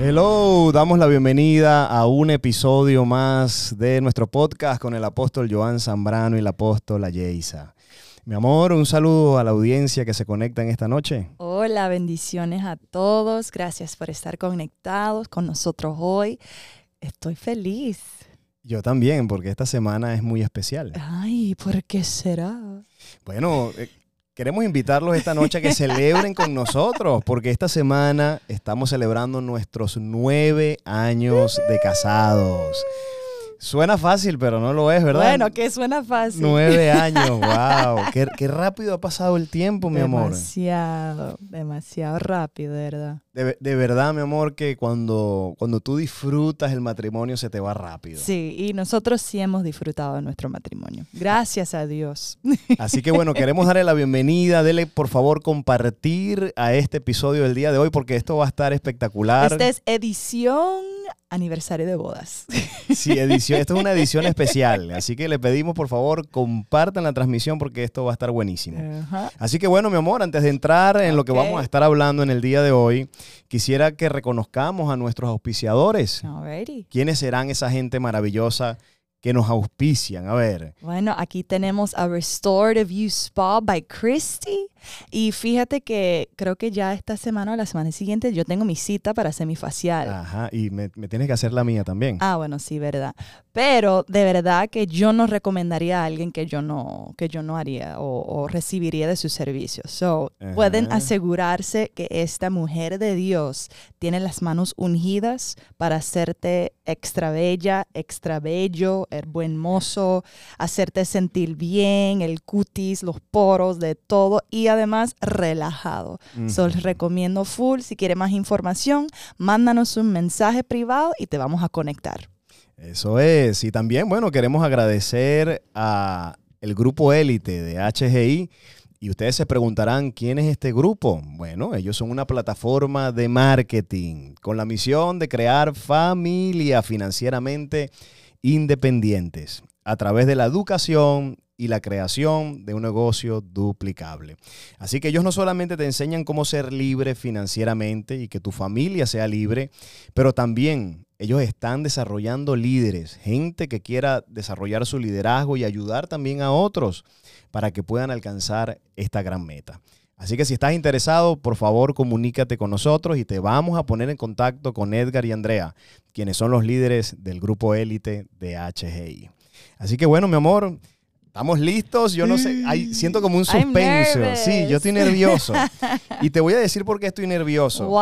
Hello, damos la bienvenida a un episodio más de nuestro podcast con el apóstol Joan Zambrano y la apóstol Yeisa. Mi amor, un saludo a la audiencia que se conecta en esta noche. Hola, bendiciones a todos. Gracias por estar conectados con nosotros hoy. Estoy feliz. Yo también, porque esta semana es muy especial. Ay, ¿por qué será? Bueno, eh, queremos invitarlos esta noche a que celebren con nosotros, porque esta semana estamos celebrando nuestros nueve años de casados. Suena fácil, pero no lo es, ¿verdad? Bueno, que suena fácil. Nueve años, wow. Qué, rápido ha pasado el tiempo, mi amor. Demasiado, demasiado rápido, de verdad. De, verdad, mi amor, que cuando, cuando tú disfrutas el matrimonio se te va rápido. Sí, y nosotros sí hemos disfrutado de nuestro matrimonio. Gracias a Dios. Así que bueno, queremos darle la bienvenida. Dele, por favor, compartir a este episodio del día de hoy porque esto va a estar espectacular. Esta es edición aniversario de bodas. Sí, edición, esto es una edición especial, así que le pedimos por favor compartan la transmisión porque esto va a estar buenísimo. Así que bueno, mi amor, antes de entrar en lo que vamos a estar hablando en el día de hoy, quisiera que reconozcamos a nuestros auspiciadores. ¿Quiénes serán esa gente maravillosa que nos auspician? A ver. Bueno, aquí tenemos a Restorative You Spa by Christy. Y fíjate que creo que ya esta semana o la semana siguiente yo tengo mi cita para hacer mi facial. Ajá, y me, tienes que hacer la mía también. Ah, bueno, sí, verdad. Pero de verdad que yo no recomendaría a alguien que yo no, que yo no haría o, recibiría de sus servicios. So, pueden asegurarse que esta mujer de Dios tiene las manos ungidas para hacerte extra bella, extra bello, el buen mozo, hacerte sentir bien, el cutis, los poros, de todo. Y además relajado. Uh recomiendo full. Si quiere más información, mándanos un mensaje privado y te vamos a conectar. Eso es. Y también, bueno, queremos agradecer a el grupo élite de HGI. Y ustedes se preguntarán, ¿quién es este grupo? Bueno, ellos son una plataforma de marketing con la misión de crear familias financieramente independientes a través de la educación y la creación de un negocio duplicable. Así que ellos no solamente te enseñan cómo ser libre financieramente y que tu familia sea libre, pero también ellos están desarrollando líderes, gente que quiera desarrollar su liderazgo y ayudar también a otros para que puedan alcanzar esta gran meta. Así que si estás interesado, por favor comunícate con nosotros y te vamos a poner en contacto con Edgar y Andrea, quienes son los líderes del grupo élite de HGI. Así que bueno, mi amor, Estamos listos, yo no sé, hay, siento como un suspenso. Sí, yo estoy nervioso. y te voy a decir por qué estoy nervioso.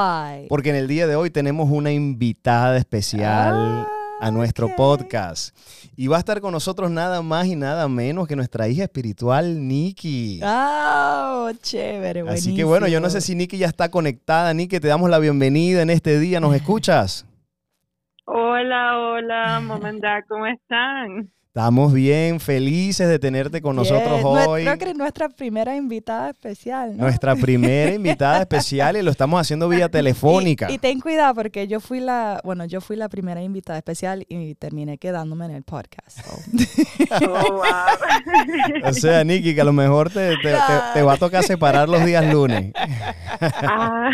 Porque en el día de hoy tenemos una invitada especial ah, a nuestro podcast. Y va a estar con nosotros nada más y nada menos que nuestra hija espiritual, Nikki. ¡Oh, chévere! Así que bueno, yo no sé si Nikki ya está conectada. Nikki, te damos la bienvenida en este día. ¿Nos escuchas? Hola, hola, mamá, ¿cómo están? Estamos bien, felices de tenerte con nosotros hoy. Creo que es nuestra primera invitada especial. ¿no? Nuestra primera invitada especial y lo estamos haciendo vía telefónica. Y, ten cuidado porque yo fui la, bueno, yo fui la primera invitada especial y terminé quedándome en el podcast. Oh, o sea, Nikki, que a lo mejor te, te, va a tocar separar los días lunes. Ah,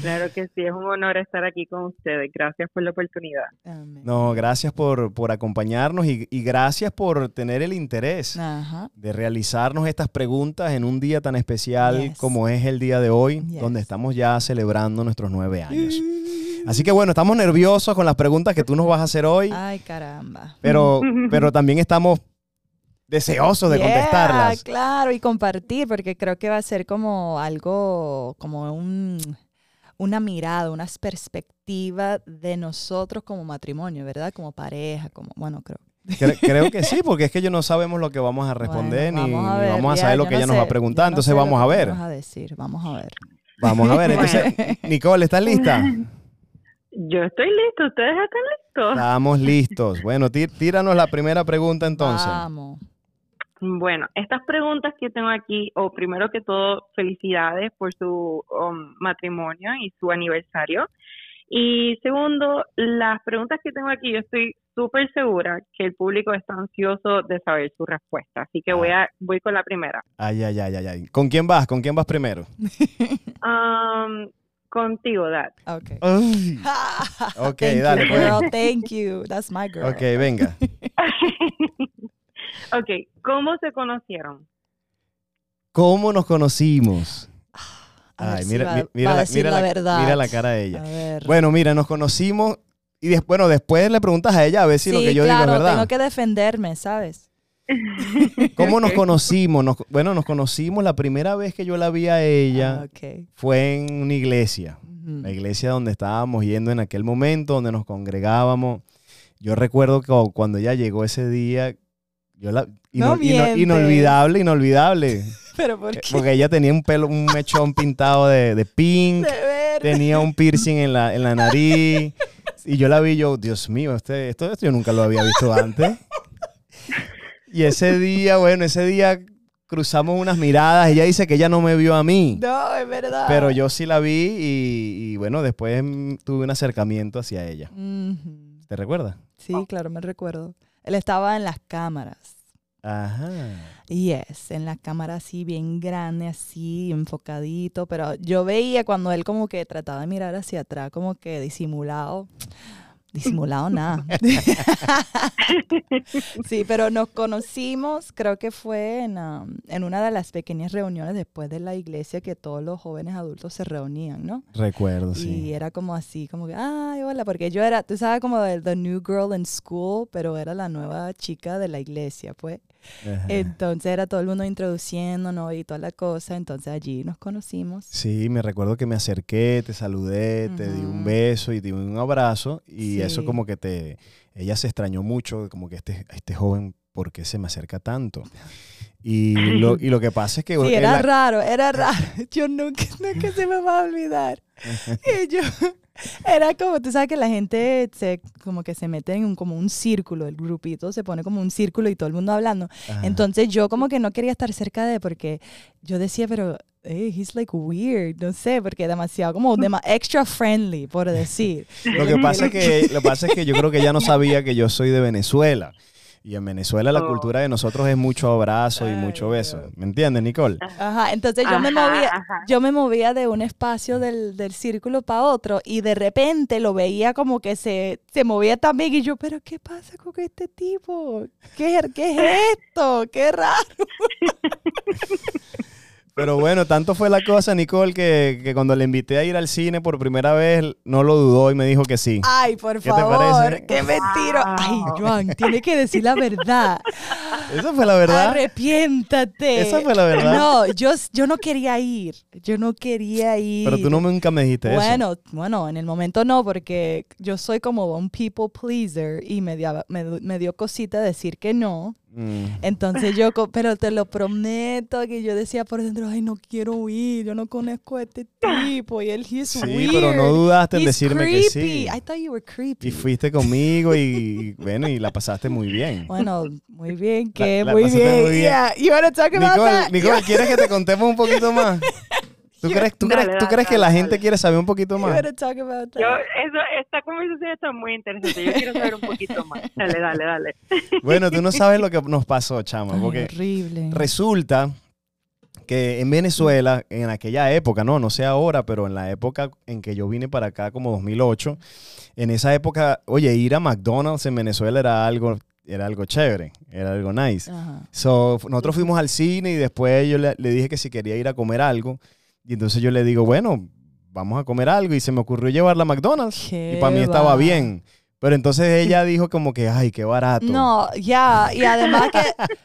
claro que sí, es un honor estar aquí con ustedes. Gracias por la oportunidad. No, gracias por, por acompañarnos y y gracias por tener el interés de realizarnos estas preguntas en un día tan especial como es el día de hoy, donde estamos ya celebrando nuestros nueve años. Así que bueno, estamos nerviosos con las preguntas que tú nos vas a hacer hoy. Ay, caramba. Pero, pero también estamos deseosos de contestarlas. Claro, y compartir, porque creo que va a ser como algo, como un, una mirada, una perspectiva de nosotros como matrimonio, ¿verdad? Como pareja, como, bueno, creo creo que sí, porque es que ellos no sabemos lo que vamos a responder ni, vamos a saber lo que ella nos va a preguntar. Entonces vamos a ver. Vamos a decir, vamos a ver. Vamos a ver. Entonces, Nicole, ¿estás lista? Yo estoy listo. ¿Ustedes están listos? Estamos listos. Bueno, tíranos la primera pregunta entonces. Vamos. Bueno, estas preguntas que tengo aquí, o primero que todo, felicidades por su um, matrimonio y su aniversario. Y segundo, las preguntas que tengo aquí, yo estoy súper segura que el público está ansioso de saber su respuesta. Así que voy, ah. a, voy con la primera. Ay, ay, ay, ay, ay. ¿Con quién vas? ¿Con quién vas primero? Um, contigo, Dad. Okay. Ay. ok, Thank dale. you, pues. girl. Thank you. That's my girl. Ok, venga. ok, ¿cómo se conocieron? ¿Cómo nos conocimos? A ver Ay, si mira, va- mi- va mira, a la, decir mira, la la- verdad. mira la cara de ella. A ver. Bueno, mira, nos conocimos y des- bueno, después le preguntas a ella a ver si lo que yo claro, digo es verdad. tengo que defenderme, ¿sabes? ¿Cómo nos conocimos? Nos- bueno, nos conocimos la primera vez que yo la vi a ella Ah, fue en una iglesia. La iglesia donde estábamos yendo en aquel momento, donde nos congregábamos. Yo recuerdo que cuando ella llegó ese día, yo la... No ino- inolvidable, inolvidable. Pero ¿por Eh, qué? Porque ella tenía un pelo, un mechón pintado de, de pink, De tenía un piercing en la, en la nariz. Y yo la vi, yo, Dios mío, este, esto, esto yo nunca lo había visto antes. Y ese día, bueno, ese día cruzamos unas miradas. Ella dice que ella no me vio a mí. No, es verdad. Pero yo sí la vi y, y, bueno, después tuve un acercamiento hacia ella. ¿Te recuerdas? Sí, claro, me recuerdo. Él estaba en las cámaras. Ajá. Yes, en la cámara así bien grande, así enfocadito, pero yo veía cuando él como que trataba de mirar hacia atrás, como que disimulado. Disimulado nada. sí, pero nos conocimos, creo que fue en, um, en una de las pequeñas reuniones después de la iglesia que todos los jóvenes adultos se reunían, ¿no? Recuerdo, Y sí. era como así, como que, ay, hola, porque yo era, tú sabes, como the, the new girl in school, pero era la nueva chica de la iglesia, pues. Ajá. Entonces era todo el mundo introduciéndonos y toda la cosa, entonces allí nos conocimos. Sí, me recuerdo que me acerqué, te saludé, te di un beso y te di un abrazo y eso Sí. como que te, ella se extrañó mucho, como que este, este joven, ¿por qué se me acerca tanto? Y lo, y lo que pasa es que... Sí, era la- raro, era raro. Yo nunca, nunca se me va a olvidar. Y yo, era como, tú sabes que la gente se, como que se mete en un, como un círculo, el grupito se pone como un círculo y todo el mundo hablando. Ajá. Entonces yo como que no quería estar cerca de porque yo decía, pero hey, he's like weird, no sé, porque demasiado como extra friendly, por decir. Lo que pasa es que, lo que pasa es que yo creo que ella no sabía que yo soy de Venezuela. Y en Venezuela la Oh. cultura de nosotros es mucho abrazo y mucho beso. ¿Me entiendes, Nicole? Ajá, entonces yo me movía, ajá. yo me movía de un espacio del, del círculo para otro y de repente lo veía como que se, se movía también y yo, pero ¿qué pasa con este tipo? ¿Qué, qué es esto? ¡Qué raro! Pero bueno, tanto fue la cosa, Nicole, que, que cuando le invité a ir al cine por primera vez, no lo dudó y me dijo que sí. Ay, por ¿Qué te favor, parece? qué mentira. Ay, Joan, tiene que decir la verdad. Esa fue la verdad. Arrepiéntate. Esa fue la verdad. No, yo, yo no quería ir. Yo no quería ir. Pero tú no nunca me dijiste eso. Bueno, bueno, en el momento no, porque yo soy como un people pleaser y me, dio- me, me dio cosita decir que no. Mm. Entonces yo, pero te lo prometo que yo decía por dentro, ay, no quiero ir, yo no conozco a este tipo y él, he's Sí, weird. pero no dudaste en He's decirme que sí. creepy. I thought you were creepy. Y fuiste conmigo y, bueno, y la pasaste muy bien. Bueno, muy bien, que muy bien. muy bien. Yeah, you wanna talk about Nicole, that? Nicole, ¿quieres que te contemos un poquito más? ¿Tú crees, tú Dale, crees, tú dale, crees que dale, la dale. gente quiere saber un poquito más? Yo, eso, esta conversación está muy interesante. Yo quiero saber un poquito más. Dale, dale, dale. Bueno, tú no sabes lo que nos pasó, chama, Ay, porque horrible. resulta que en Venezuela, en aquella época, no, no sé ahora, pero en la época en que yo vine para acá, como 2008, en esa época, oye, ir a McDonald's en Venezuela era algo, era algo chévere, era algo nice. Ajá. So, nosotros fuimos al cine y después yo le, le dije que si quería ir a comer algo. Y entonces yo le digo, bueno, vamos a comer algo. Y se me ocurrió llevarla a McDonald's. Qué Y para mí estaba va. bien. Pero entonces ella dijo como que, ay, qué barato. No, ya, y además que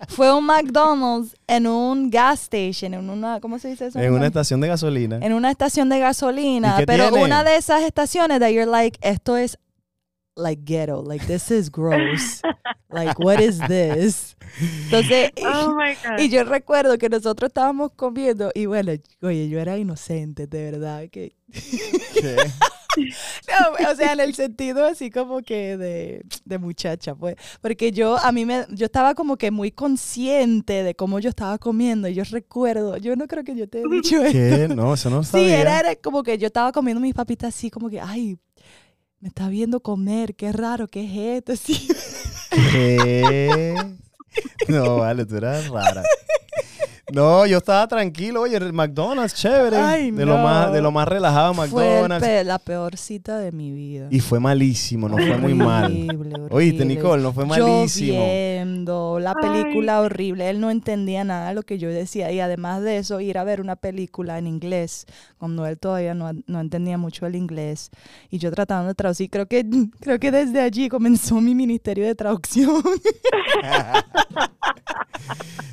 fue un McDonald's en un gas station, en una, ¿cómo se dice eso? En una estación de gasolina. en una estación de gasolina, ¿Y qué pero tiene? una de esas estaciones that you're like, esto es like ghetto, like this is gross, like what is this? Entonces, Oh my God. y yo recuerdo que nosotros estábamos comiendo y bueno, oye, yo era inocente, de verdad que ¿Qué? No, o sea, en el sentido así como que de, de muchacha, pues. Porque yo, a mí me, yo estaba como que muy consciente de cómo yo estaba comiendo. Y yo recuerdo, yo no creo que yo te he dicho esto. ¿Qué? No, eso no Sí, sabía. era, era como que yo estaba comiendo mis papitas así, como que, ay, me está viendo comer, qué raro, qué es. ¿Qué? No, vale, tú eras rara. No, yo estaba tranquilo, oye, el McDonald's, chévere. de, lo más, de lo más relajado, McDonald's. Fue la peor cita de mi vida. Y fue malísimo, no fue muy mal. Oíste, Nicole, no fue malísimo. viendo la película horrible. Él no entendía nada de lo que yo decía. Y además de eso, ir a ver una película en inglés, cuando él todavía no, no entendía mucho el inglés. Y yo tratando de traducir, creo que, creo que desde allí comenzó mi ministerio de traducción.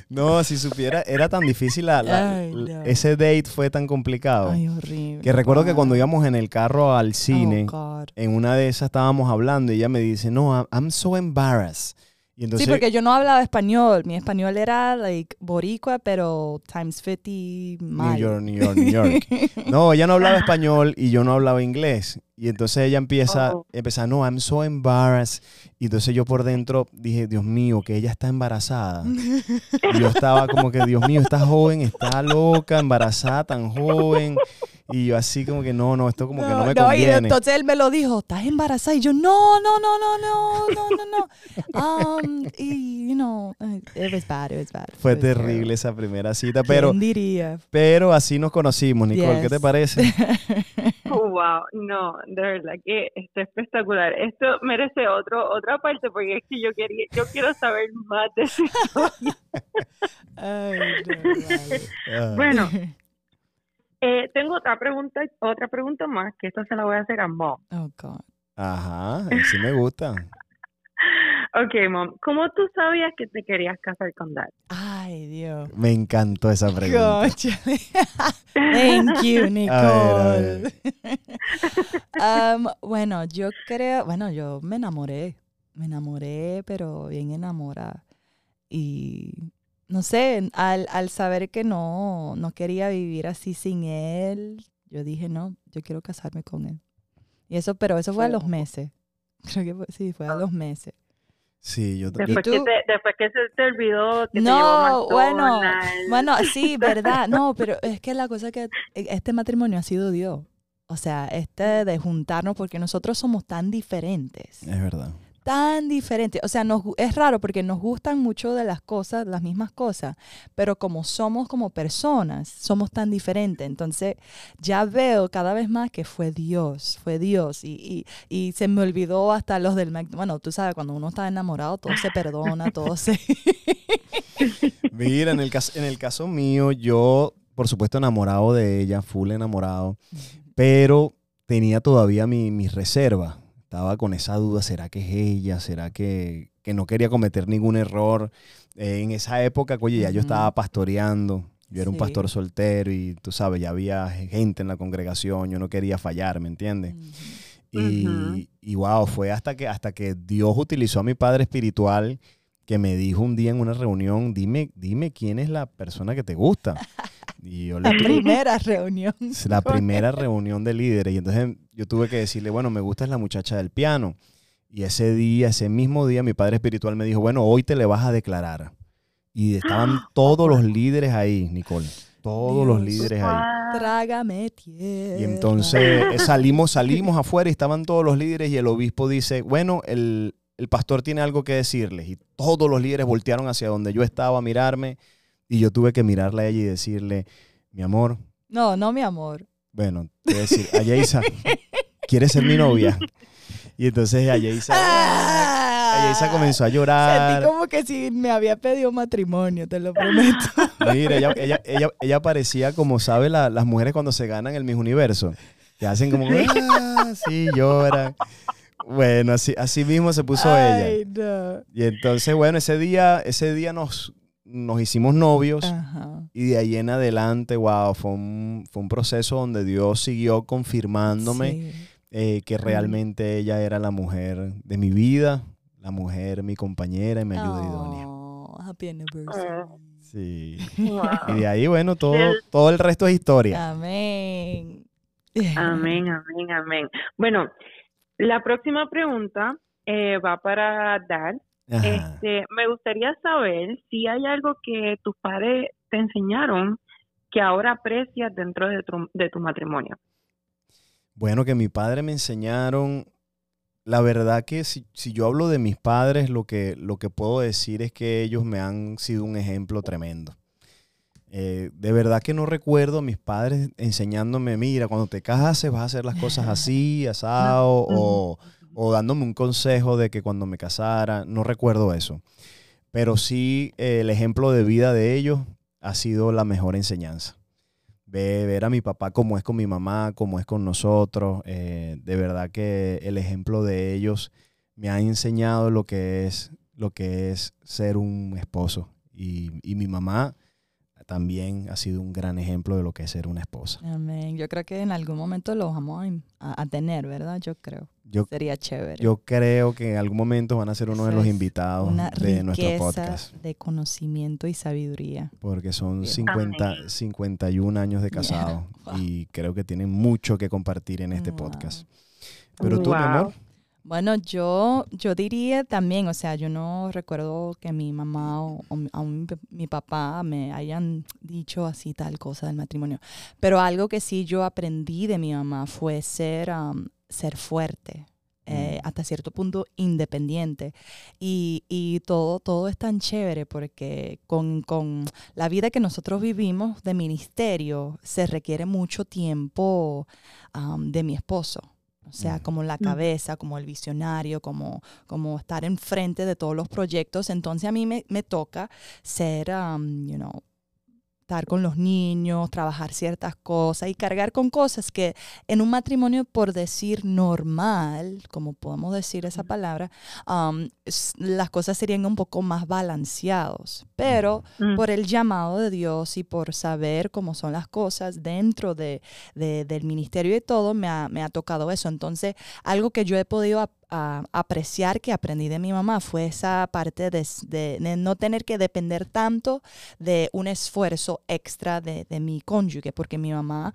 no, si supiera, era tan difícil, la, ese date fue tan complicado. Ay, horrible. Que recuerdo que cuando íbamos en el carro al cine, oh, en una de esas estábamos hablando y ella me dice, no, I'm so embarrassed sí, porque yo no hablaba español. Mi español era like boricua, pero times 50 New York, New York, New York. no, ella no hablaba español y yo no hablaba inglés. Y entonces ella empieza, oh. empieza, no, I'm so embarrassed. Y entonces yo por dentro dije, Dios mío, que ella está embarazada. y yo estaba como que, Dios mío, está joven, está loca, embarazada, tan joven. Y yo así como que no, no, esto como que no me no, Y entonces él me lo dijo, ¿estás embarazada? Y yo, no, no, no, no, no, no, no, no. Um, y, you know, it was bad, it was bad. Fue terrible esa primera cita, pero... ¿Quién diría? Pero así nos conocimos, Nicole, ¿qué te parece? Oh, wow, no, de verdad que está espectacular. Esto merece otro, otra parte porque es que yo quería, yo quiero saber más de esa historia. Ay, no, bueno, eh, tengo otra pregunta, otra pregunta más, que esta se la voy a hacer a Mom. Oh, God. Ajá, sí me gusta. ok, Mom, ¿cómo tú sabías que te querías casar con Dad? Ay, Dios. Me encantó esa pregunta. Thank you, Nicole. um, bueno, yo creo, bueno, yo me enamoré. Me enamoré, pero bien enamorada. Y no sé, al, al saber que no, no quería vivir así sin él, yo dije, no, yo quiero casarme con él. Y eso, pero eso fue a los meses. Creo que fue, sí, fue a los meses. Sí, yo después, que, después que se te olvidó que no, te bueno, bueno, sí, verdad, no, pero es que la cosa es que este matrimonio ha sido Dios. O sea, este de juntarnos porque nosotros somos tan diferentes. Es verdad tan diferente. O sea, nos, es raro porque nos gustan mucho de las cosas, las mismas cosas, pero como somos como personas, somos tan diferentes. Entonces, ya veo cada vez más que fue Dios, fue Dios. Y, y, se me olvidó hasta los del... Bueno, tú sabes, cuando uno está enamorado, todo se perdona, todo se... Mira, en el, caso, en el caso mío, yo, por supuesto, enamorado de ella, full enamorado, pero tenía todavía mi, mi reserva estaba con esa duda, ¿será que es ella? ¿Será que, no quería cometer ningún error? Eh, en esa época, oye, ya yo estaba pastoreando, yo era un pastor soltero y tú sabes, ya había gente en la congregación, yo no quería fallar, ¿me entiendes? y, y, wow, fue hasta que, hasta que Dios utilizó a mi padre espiritual que me dijo un día en una reunión, dime, dime quién es la persona que te gusta. la primera reunión. La primera reunión de líderes. Y entonces yo tuve que decirle, bueno, me gusta es la muchacha del piano. Y ese día, ese mismo día, mi padre espiritual me dijo, bueno, hoy te le vas a declarar. Y estaban todos los líderes ahí, Nicole. Todos los líderes ahí. Trágame tierra. Y entonces eh, salimos, salimos afuera y estaban todos los líderes y el obispo dice, bueno, el, el pastor tiene algo que decirles. Y todos los líderes voltearon hacia donde yo estaba a mirarme y yo tuve que mirarla a ella y decirle, mi amor. No, no mi amor. Bueno, te voy a decir, Ayesa, ¿quieres ser mi novia? Y entonces Ayesa, ah, comenzó a llorar. Sentí como que si me había pedido matrimonio, te lo prometo. Mira, ella, ella, ella, ella parecía como, ¿sabe? las mujeres cuando se ganan el Miss Universo. Que hacen como, ah, sí, lloran. Bueno, así, así mismo se puso ella. Y entonces, bueno, ese día, ese día nos, nos hicimos novios y de ahí en adelante, wow, fue un, fue un proceso donde Dios siguió confirmándome eh, que realmente ella era la mujer de mi vida, la mujer, mi compañera y mi ayuda idónea. Happy anniversary. Sí. Y de ahí, bueno, todo, todo el resto es historia. Amén. Amén, amén, amén. Bueno, la próxima pregunta eh, va para Dad. Este, me gustaría saber si hay algo que tus padres te enseñaron que ahora aprecias dentro de tu, de tu matrimonio. Bueno, que mi padre me enseñaron, la verdad que si, si, yo hablo de mis padres, lo que, lo que puedo decir es que ellos me han sido un ejemplo tremendo. Eh, de verdad que no recuerdo a mis padres enseñándome, mira, cuando te cases vas a hacer las cosas así, asado, o, o dándome un consejo de que cuando me casara, no recuerdo eso. Pero sí eh, el ejemplo de vida de ellos ha sido la mejor enseñanza. Ver, a mi papá como es con mi mamá, como es con nosotros. Eh, de verdad que el ejemplo de ellos me ha enseñado lo que es, lo que es ser un esposo. Y, y mi mamá también ha sido un gran ejemplo de lo que es ser una esposa. Amén. Yo creo que en algún momento lo vamos a, tener, ¿verdad? Yo creo. Sería chévere. Yo creo que en algún momento van a ser uno de los invitados de nuestro podcast. De conocimiento y sabiduría. Porque son 50, 51 años de casado y creo que tienen mucho que compartir en este podcast. Pero tú, mi amor. Bueno, yo, yo diría también, o sea, yo no recuerdo que mi mamá o, mi, papá me hayan dicho así tal cosa del matrimonio, pero algo que sí yo aprendí de mi mamá fue ser, ser fuerte. Eh, mm. hasta cierto punto independiente. Y, y, todo, todo es tan chévere porque con, con, la vida que nosotros vivimos de ministerio se requiere mucho tiempo de mi esposo. O sea, como la cabeza, como el visionario, como, como estar enfrente de todos los proyectos. Entonces a mí me, me toca ser, um, you know, estar con los niños, trabajar ciertas cosas y cargar con cosas que en un matrimonio, por decir normal, como podemos decir esa palabra, um, las cosas serían un poco más balanceados. Pero mm. por el llamado de Dios y por saber cómo son las cosas dentro de, del ministerio y todo, me ha, me ha tocado eso. Entonces, algo que yo he podido apreciar que aprendí de mi mamá fue esa parte de, no tener que depender tanto de un esfuerzo extra de, mi cónyuge, porque mi mamá,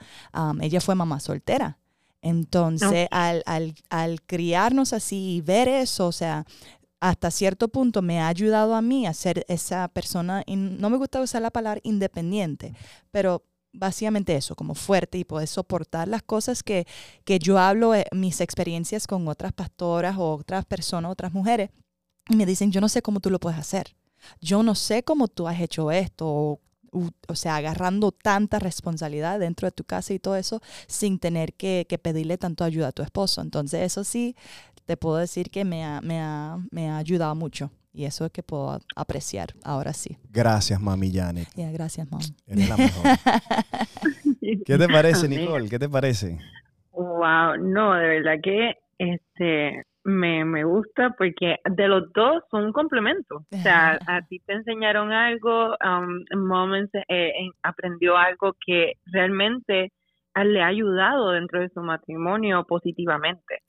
ella fue mamá soltera. Entonces, al, al, criarnos así y ver eso, o sea, hasta cierto punto me ha ayudado a mí a ser esa persona, no me gusta usar la palabra independiente, pero básicamente eso, como fuerte y poder soportar las cosas que, que yo hablo, eh, mis experiencias con otras pastoras o otras personas, otras mujeres, y me dicen, yo no sé cómo tú lo puedes hacer. Yo no sé cómo tú has hecho esto, o, o sea, agarrando tanta responsabilidad dentro de tu casa y todo eso sin tener que, que, pedirle tanto ayuda a tu esposo. Entonces, eso sí, te puedo decir que me ha, me ha, me ha ayudado mucho. Y eso es que puedo apreciar ahora sí. Gracias, mami Janet. gracias, mami. Eres la mejor. ¿Qué te parece, Nicole? ¿Qué te parece? Wow, no, de verdad que este me, me gusta porque de los dos son un complemento. O sea, a ti te enseñaron algo, um, Moments eh, aprendió algo que realmente le ha ayudado dentro de su matrimonio positivamente.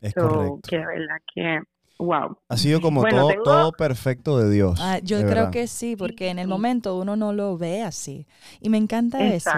Es correcto. Que de verdad que Wow. Ha sido como todo, todo perfecto de Dios. Ah, yo creo que sí, porque en el momento uno no lo ve así. Y me encanta eso.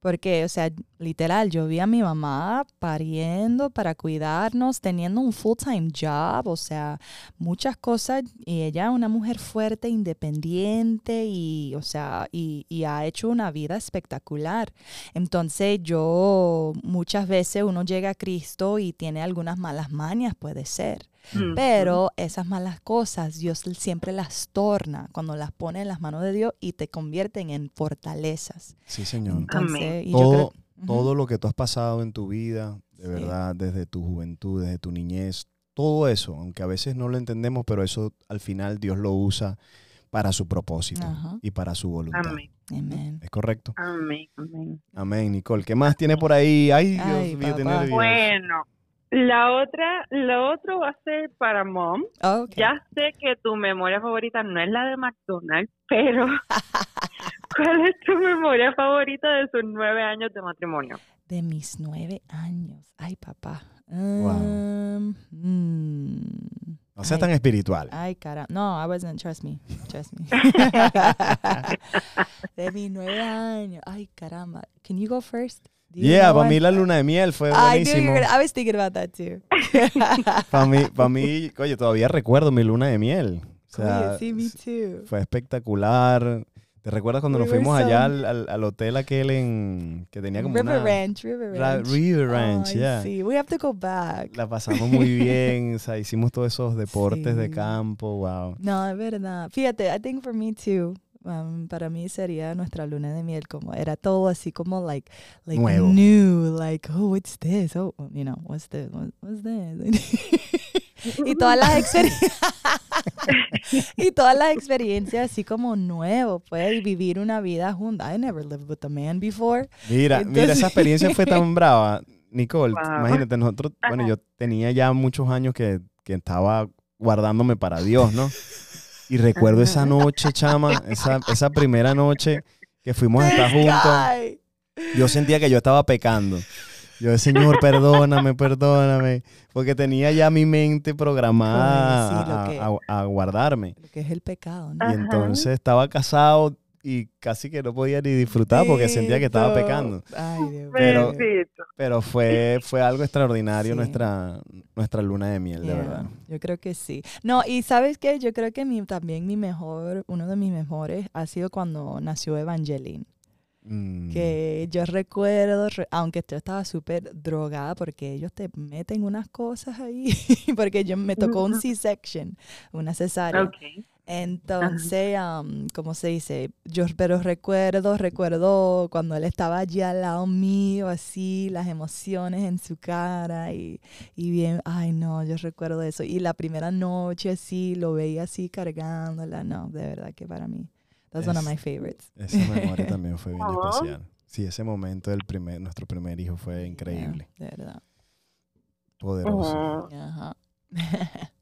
Porque, o sea, literal, yo vi a mi mamá pariendo para cuidarnos, teniendo un full-time job, o sea, muchas cosas. Y ella es una mujer fuerte, independiente y, o sea, y, y ha hecho una vida espectacular. Entonces, yo, muchas veces uno llega a Cristo y tiene algunas malas mañas, puede ser. Pero esas malas cosas Dios siempre las torna cuando las pone en las manos de Dios y te convierten en fortalezas. Sí, Señor. todo, todo lo que tú has pasado en tu vida, de verdad, desde tu juventud, desde tu niñez, todo eso, aunque a veces no lo entendemos, pero eso al final Dios lo usa para su propósito y para su voluntad. Amén. ¿Es correcto? Amén. Amén. Amén, Nicole. ¿Qué más tiene por ahí? Ay, Dios mío, tiene Bueno, la otra, lo otro va a ser para mom. Ya sé que tu memoria favorita no es la de McDonald's, pero ¿cuál es tu memoria favorita de sus nueve años de matrimonio? De mis nueve años. Ay, papá. Um, mm. No sea tan espiritual. Ay, cara. No, I wasn't. Trust me. Trust me. de mis nueve años. Ay, caramba. Can you go first? Yeah, para mí la luna de miel fue buenísimo. I, I was thinking about that too. para mí, para mí, oye, todavía recuerdo mi luna de miel. O sea, sí, me too. Fue espectacular. ¿Te recuerdas cuando nos fuimos allá al, al, hotel aquel en que tenía como River Ranch, River Ranch. River Ranch, yeah. Sí, we have to go back. La pasamos muy bien, o sea, hicimos todos esos deportes de campo, wow. No, es verdad. Fíjate, I think for me too um, para mí sería nuestra luna de miel, como era todo así como like, like Nuevo. new, like, oh, what's this? Oh, you know, what's this? What- What's this? y todas las experiencias y todas las experiencias así como nuevo, pues, y vivir una vida junta. I never lived with a man before. Mira, mira, Entonces- esa experiencia fue tan brava, Nicole. Wow. Imagínate, nosotros, bueno, yo tenía ya muchos años que, que estaba guardándome para Dios, ¿no? Y recuerdo esa noche, chama, esa, esa primera noche que fuimos a estar juntos. Yo sentía que yo estaba pecando. Yo, Señor, perdóname, perdóname. Porque tenía ya mi mente programada Ay, sí, lo a- a- a guardarme. Lo que es el pecado, ¿no? Y entonces estaba casado y casi que no podía ni disfrutar porque sentía que estaba pecando. Ay, Dios Pero-. Pero fue, fue algo extraordinario Sí. nuestra, nuestra luna de miel, de verdad. Yo creo que sí. No, y sabes qué, yo creo que mi, también mi mejor, uno de mis mejores ha sido cuando nació Evangeline. Mm. Que yo recuerdo, re- aunque yo estaba súper drogada, porque ellos te meten unas cosas ahí, porque yo me tocó un. C-section, una cesárea. Ok. Entonces, am, ¿cómo se dice? Yo, pero recuerdo, recuerdo cuando él estaba allí al lado mío, así, las emociones en su cara y, y bien, ay no, yo recuerdo eso. Y la primera noche, así, lo veía así cargándola, no, de verdad que para mí, that's one of Es- my favorites. Esa memoria también fue bien especial. Sí, ese momento del primer, nuestro primer hijo fue increíble, Yeah, de verdad. poderoso. Ajá.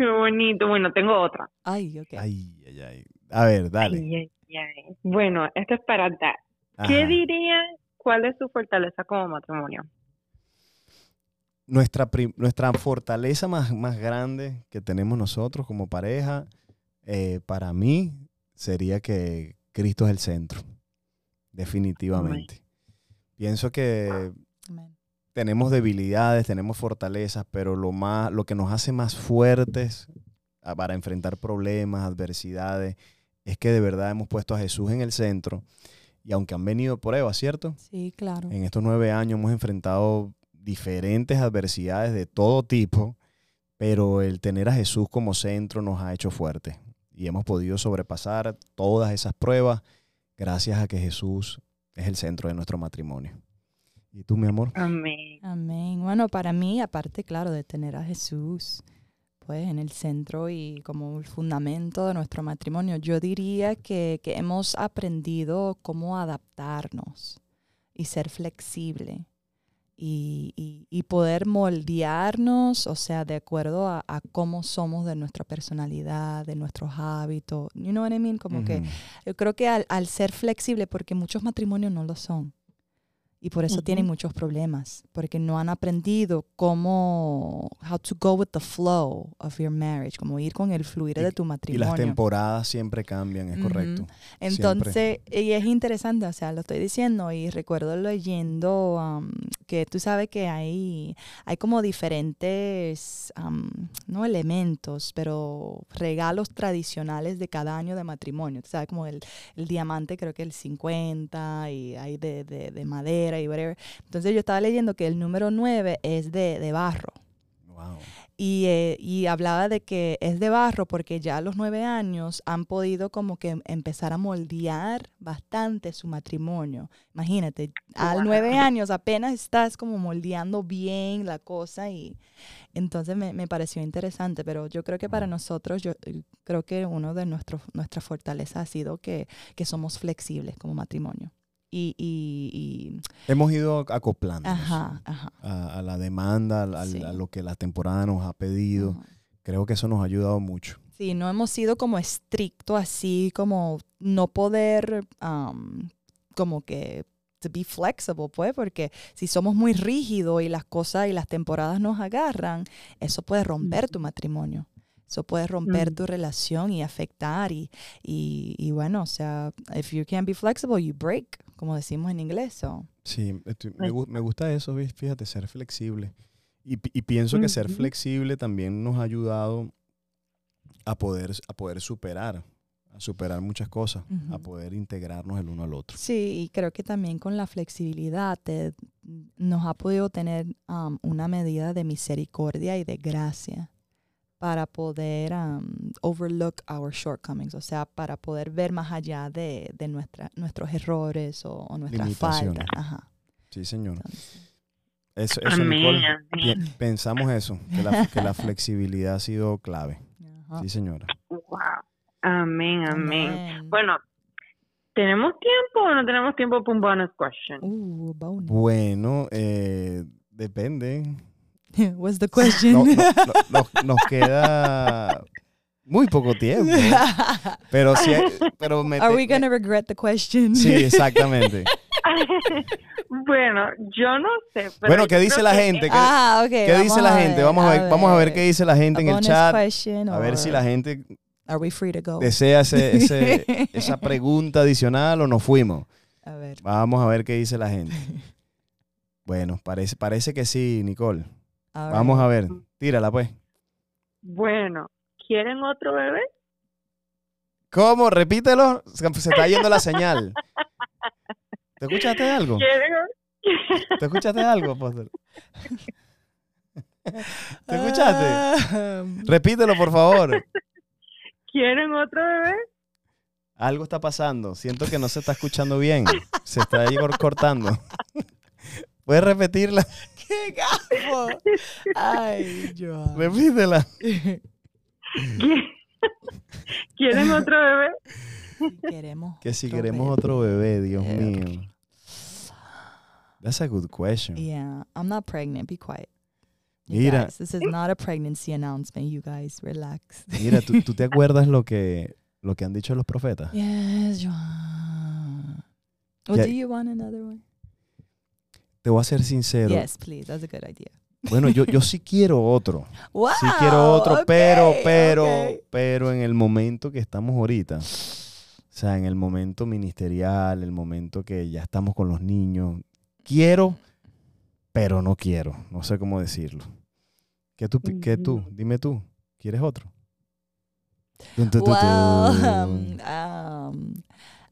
qué bonito. Bueno, tengo otra. ay, ok. Ay, ay, ay. A ver, dale. Ay, ay, ay. Bueno, esto es para dar. ¿Qué dirían? ¿Cuál es su fortaleza como matrimonio? Nuestra, nuestra fortaleza más, más grande que tenemos nosotros como pareja, eh, para mí, sería que Cristo es el centro. Definitivamente. Pienso que. Tenemos debilidades, tenemos fortalezas, pero lo más, lo que nos hace más fuertes a- para enfrentar problemas, adversidades, es que de verdad hemos puesto a Jesús en el centro. Y aunque han venido pruebas, ¿cierto? Sí, claro. En estos nueve años hemos enfrentado diferentes adversidades de todo tipo, pero el tener a Jesús como centro nos ha hecho fuertes. Y hemos podido sobrepasar todas esas pruebas gracias a que Jesús es el centro de nuestro matrimonio. ¿Y tú, mi amor? Amén. Amén. Bueno, para mí, aparte, claro, de tener a Jesús, pues en el centro y como el fundamento de nuestro matrimonio, yo diría que, que hemos aprendido cómo adaptarnos y ser flexible y, y- y poder moldearnos, o sea, de acuerdo a, a cómo somos de nuestra personalidad, de nuestros hábitos. You know what I mean? Como que Ujú. yo creo que al, al ser flexible, porque muchos matrimonios no lo son. Y por eso Ujú. tienen muchos problemas, porque no han aprendido cómo, how to go with the flow of your marriage, como ir con el fluir Y- de tu Y matrimonio. las temporadas siempre cambian, es Ujú. correcto. Entonces, y es interesante, o sea, lo estoy diciendo y recuerdo leyendo um, que tú sabes que hay, hay como diferentes, um, no elementos, pero regalos tradicionales de cada año de matrimonio. Tú sabes, como el, el diamante creo que el 50 y hay de, de, de madera y whatever. Entonces yo estaba leyendo que el número 9 es de, de barro. Wow. Y, eh, y hablaba de que es de barro porque ya a los nueve años han podido como que empezar a moldear bastante su matrimonio. Imagínate, a Wow. nueve años apenas estás como moldeando bien la cosa y entonces me, me pareció interesante, pero yo creo que para nosotros, yo eh, creo que uno de nuestros nuestras fortalezas ha sido que, que somos flexibles como matrimonio. Y, y, y- Hemos ido ajá. a, a la demanda, al- Sí. a lo que la temporada nos ha pedido. ajá. Creo que eso nos ha ayudado mucho. Sí, no hemos sido como estricto así, como no poder, um, como que, to be flexible, pues, porque si somos muy rígidos y las cosas y las temporadas nos agarran, eso puede romper tu matrimonio. Eso puede romper Mm. tu relación y afectar. Y, y, y bueno, o sea, if you can't be flexible, you break, como decimos en inglés. So. Sí, estoy- me, gu- me gusta eso, ¿ves? fíjate, ser flexible. Y, pi- y pienso que ser flexible también nos ha ayudado a poder, a poder superar, a superar muchas cosas, a poder integrarnos el uno al otro. Sí, y creo que también con la flexibilidad te- nos ha podido tener um, una medida de misericordia y de gracia. Para poder um, overlook our shortcomings, o sea, para poder ver más allá de, de nuestra, nuestros errores o, o nuestras faltas. Ajá. Sí, señor. Eso, eso Nicole, pensamos eso, que la, que la flexibilidad ha sido clave. ajá. Sí, señora. Wow. Amén, amén. Amén. Bueno, ¿tenemos tiempo o no tenemos tiempo para un bonus question? Uh, bonus. Bueno, eh, depende. What's the question? No- no- no- nos, nos queda muy poco tiempo. Pero sí, pero me, Are we me- gonna regret the question? Sí, exactamente. bueno, yo no sé. Pero Bueno, ¿qué dice la gente? ¿Qué, Ah, ok. qué dice vamos la a gente? Vamos a ver, vamos a ver qué dice la gente A en el chat. question A ver si or la gente Are we free to go? desea ese- ese- esa pregunta adicional o nos fuimos. A ver. Vamos a ver qué dice la gente. Bueno, parece, parece que sí, Nicole. Vamos a ver. Tírala, pues. Bueno, ¿quieren otro bebé? ¿Cómo? Repítelo. Se se está yendo la señal. ¿Te escuchaste algo? ¿Quieren? ¿Te escuchaste algo, apóstol? ¿Te escuchaste? Ah, Repítelo, por favor. ¿Quieren otro bebé? Algo está pasando. Siento que no se está escuchando bien. Se está ahí cor- cortando. ¿Puedes repetirla? ¡Qué gafo! Ay, Joan. Repítela. ¿Qui- ¿Quieren otro bebé? Queremos. Que si otro queremos bebé. otro bebé, Dios Eh, mío. That's a good question. Yeah, I'm not pregnant. Be quiet. You Mira. guys, this is not a pregnancy announcement. You guys, relax. Mira, ¿tú, tú te acuerdas lo que, lo que han dicho los profetas? Yes, Joan. Well, do you want another one? Te voy a ser sincero. Yes, please. That's a good idea. Bueno, yo, yo sí quiero otro. Wow. Sí quiero otro, pero, pero, pero en el momento que estamos ahorita, o sea, en el momento ministerial, el momento que ya estamos con los niños, quiero, pero no quiero. No sé cómo decirlo. ¿Qué tú? qué tú? Dime tú. ¿Quieres otro? Um, um,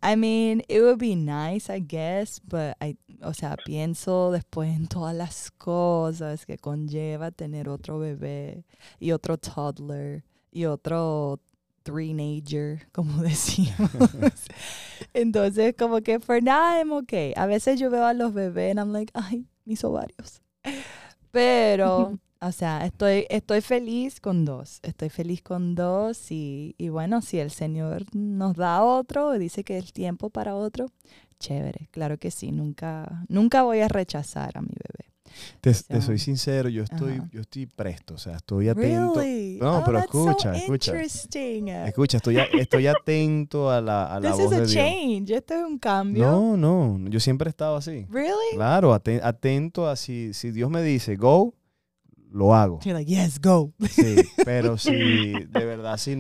I mean, it would be nice, I guess, but I, o sea, pienso después en todas las cosas que conlleva tener otro bebé y otro toddler y otro three-nager, como decimos. Entonces, como que for now I'm okay. A veces yo veo a los bebés and I'm like, ay, mis ovarios. Pero, o sea, estoy, estoy feliz con dos. Estoy feliz con dos y, y bueno, si el Señor nos da otro y dice que es tiempo para otro, chévere. Claro que sí. Nunca, nunca voy a rechazar a mi bebé. Te, So- te soy sincero, yo estoy, Ajá. yo estoy presto, o sea, estoy atento. Really? No, Oh, pero that's so escucha, escucha. Escucha, estoy, estoy atento a la, a la This voz is a de Dios. change. Esto es un cambio. No, no, yo siempre he estado así. Really? Claro, aten- atento a si, si Dios me dice go, lo hago. You're like, yes, go. Sí, pero si de verdad, si,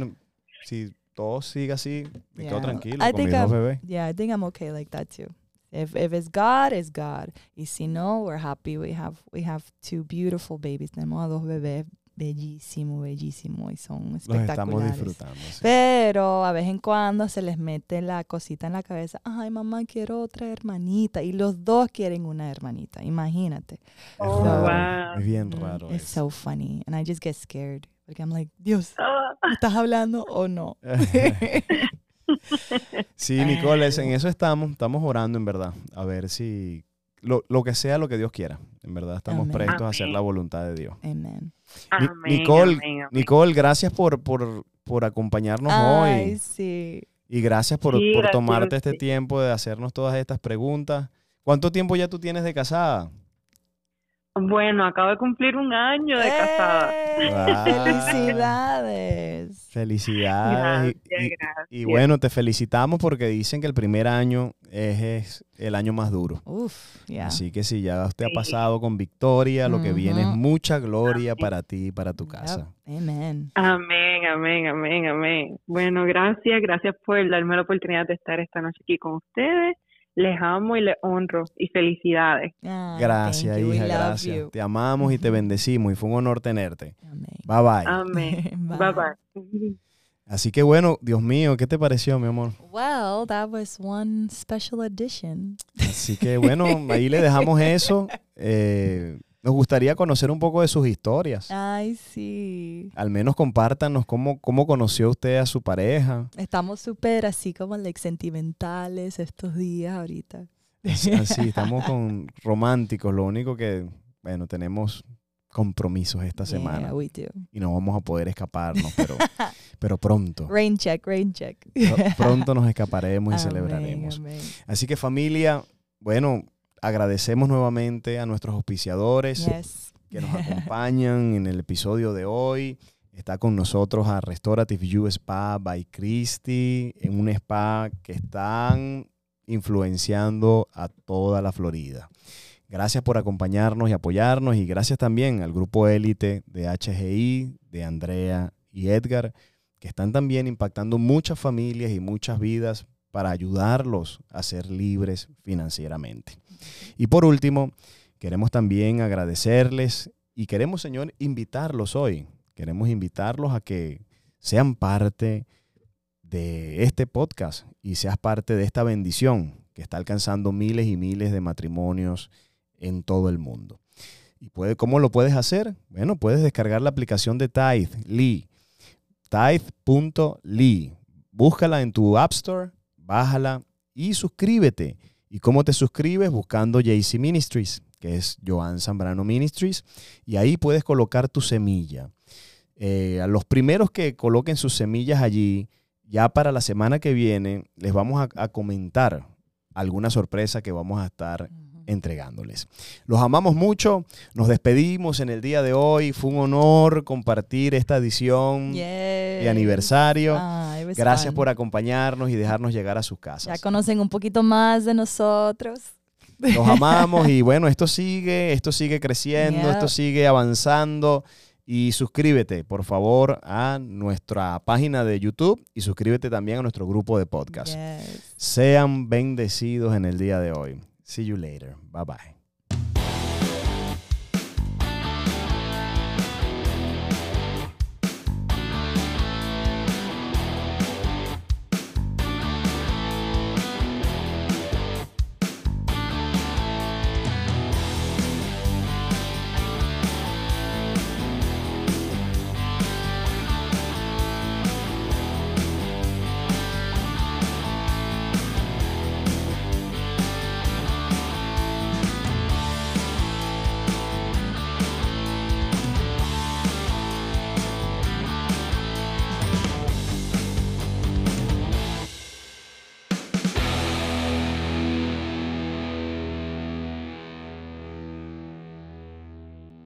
si todo sigue así, me quedo Yeah. tranquilo I con think mis dos bebés. Yeah, I think I'm okay like that too. If if it's God, it's God. Y si no, we're happy. We have we have two beautiful babies. Tenemos a dos bebés bellísimos, bellísimos y son Los estamos espectaculares. disfrutando. sí. Pero a vez en cuando se les mete la cosita en la cabeza. Ay, mamá, quiero otra hermanita. Y los dos quieren una hermanita. Imagínate. Es Oh, raro, wow. Es bien Mm, raro. It's eso. so funny. And I just get scared. Porque I'm like, Dios, Ah, ¿me estás hablando o no? sí, Nicole, en eso estamos, estamos orando en verdad. A ver si lo, lo que sea lo que Dios quiera. En verdad estamos Amén. prestos a hacer la voluntad de Dios. Amén, Nicole, amén, amén. Nicole, gracias por, por, por acompañarnos Ay, hoy. sí. Y gracias por, Sí, por gracias tomarte este tiempo de hacernos todas estas preguntas. ¿Cuánto tiempo ya tú tienes de casada? Bueno, acabo de cumplir un año de casada. ¡Eh! Felicidades. Felicidades. Gracias, y, y- gracias. y bueno, te felicitamos porque dicen que el primer año es, es el año más duro. Uf, ya. Así que si ya usted ha pasado con victoria, lo que viene es mucha gloria para ti y para tu Yep. casa. Amen. Amén, amén, amén, amén. Bueno, gracias, gracias por darme la oportunidad de estar esta noche aquí con ustedes. Les amo y les honro y felicidades. Gracias, hija, gracias. you. Te amamos y te bendecimos y fue un honor tenerte. Amén. Bye bye. Amén. Bye. bye bye. Así que bueno, Dios mío, ¿qué te pareció, mi amor? Well, that was one special edition. Así que bueno, ahí le dejamos eso. Eh, Nos gustaría conocer un poco de sus historias. Ay, sí. Al menos compártanos cómo, cómo conoció usted a su pareja. Estamos súper así como like, sentimentales estos días ahorita. Así, estamos con románticos. Lo único que, bueno, tenemos compromisos esta semana. Y no vamos a poder escaparnos, pero, pero pronto. Rain check, rain check. pronto nos escaparemos y celebraremos. Así que familia, bueno, agradecemos nuevamente a nuestros auspiciadores que nos acompañan en el episodio de hoy. Está con nosotros a Restorative You Spa by Christy, en un spa que están influenciando a toda la Florida. Gracias por acompañarnos y apoyarnos y gracias también al grupo élite de HGI, de Andrea y Edgar, que están también impactando muchas familias y muchas vidas para ayudarlos a ser libres financieramente. Y por último, queremos también agradecerles y queremos, Señor, invitarlos hoy. Queremos invitarlos a que sean parte de este podcast y seas parte de esta bendición que está alcanzando miles y miles de matrimonios en todo el mundo. ¿Y puede, cómo lo puedes hacer? Bueno, puedes descargar la aplicación de Tithe, Lee, tithe.ly. Búscala en tu App Store, bájala y suscríbete. ¿Y cómo te suscribes? Buscando JC Ministries, que es Joan Zambrano Ministries, y ahí puedes colocar tu semilla. Eh, a los primeros que coloquen sus semillas allí, ya para la semana que viene, les vamos a comentar alguna sorpresa que vamos a estar entregándoles. Los amamos mucho, nos despedimos en el día de hoy, fue un honor compartir esta edición de aniversario. Gracias por acompañarnos y dejarnos llegar a sus casas. Ya conocen un poquito más de nosotros. Los amamos y bueno, esto sigue, esto sigue creciendo, esto sigue avanzando. Y suscríbete, por favor, a nuestra página de YouTube y suscríbete también a nuestro grupo de podcast. Sean bendecidos en el día de hoy. See you later. Bye bye.